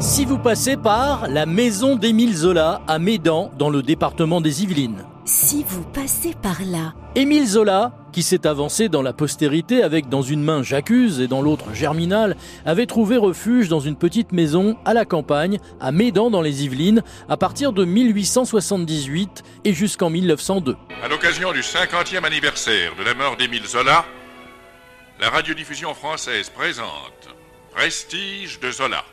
Si vous passez par la maison d'Émile Zola à Médan, dans le département des Yvelines. Si vous passez par là, Émile Zola, qui s'est avancé dans la postérité avec dans une main J'accuse et dans l'autre Germinal, avait trouvé refuge dans une petite maison à la campagne, à Médan dans les Yvelines, à partir de 1878 et jusqu'en 1902. À l'occasion du 50e anniversaire de la mort d'Émile Zola, la radiodiffusion française présente Prestige de Zola.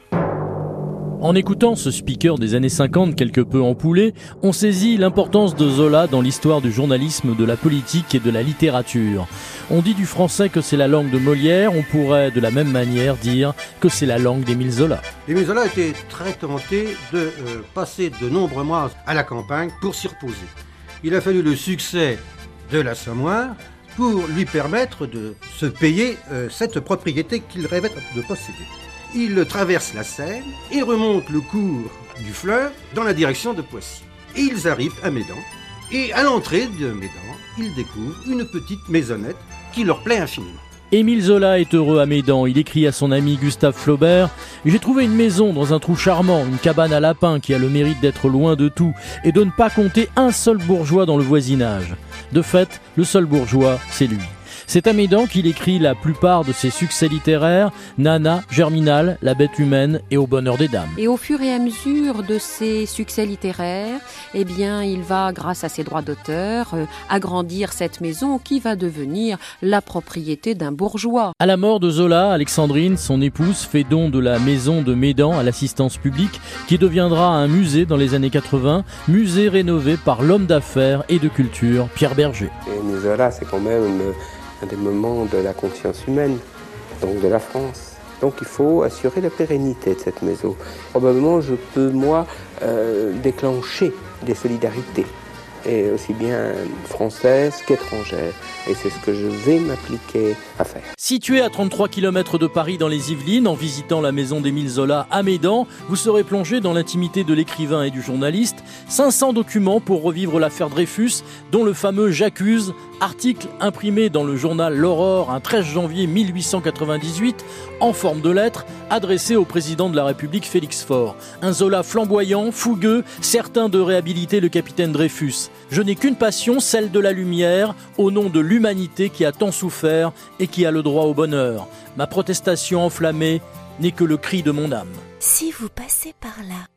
En écoutant ce speaker des années 50 quelque peu empoulé, on saisit l'importance de Zola dans l'histoire du journalisme, de la politique et de la littérature. On dit du français que c'est la langue de Molière, on pourrait de la même manière dire que c'est la langue d'Émile Zola. Émile Zola était très tenté de euh, passer de nombreux mois à la campagne pour s'y reposer. Il a fallu le succès de l'Assommoir pour lui permettre de se payer euh, cette propriété qu'il rêvait de posséder. Il traverse la Seine et remonte le cours du fleuve dans la direction de Poissy. Et ils arrivent à Médan. Et à l'entrée de Médan, ils découvrent une petite maisonnette qui leur plaît infiniment. Émile Zola est heureux à Médan. Il écrit à son ami Gustave Flaubert J'ai trouvé une maison dans un trou charmant, une cabane à lapins qui a le mérite d'être loin de tout et de ne pas compter un seul bourgeois dans le voisinage. De fait, le seul bourgeois, c'est lui. C'est à Médan qu'il écrit la plupart de ses succès littéraires, Nana, Germinal, La bête humaine et Au bonheur des dames. Et au fur et à mesure de ses succès littéraires, eh bien, il va, grâce à ses droits d'auteur, euh, agrandir cette maison qui va devenir la propriété d'un bourgeois. À la mort de Zola, Alexandrine, son épouse, fait don de la maison de Médan à l'assistance publique, qui deviendra un musée dans les années 80, musée rénové par l'homme d'affaires et de culture Pierre Berger. Et Zola, c'est quand même une un des moments de la conscience humaine, donc de la France. Donc il faut assurer la pérennité de cette maison. Probablement je peux, moi, euh, déclencher des solidarités et aussi bien française qu'étrangère. Et c'est ce que je vais m'appliquer à faire. Situé à 33 km de Paris dans les Yvelines, en visitant la maison d'Émile Zola à Médan, vous serez plongé dans l'intimité de l'écrivain et du journaliste. 500 documents pour revivre l'affaire Dreyfus, dont le fameux J'accuse, article imprimé dans le journal L'Aurore un 13 janvier 1898, en forme de lettre, adressé au président de la République Félix Faure. Un Zola flamboyant, fougueux, certain de réhabiliter le capitaine Dreyfus. Je n'ai qu'une passion, celle de la lumière, au nom de l'humanité qui a tant souffert et qui a le au bonheur. Ma protestation enflammée n'est que le cri de mon âme. si vous passez par là,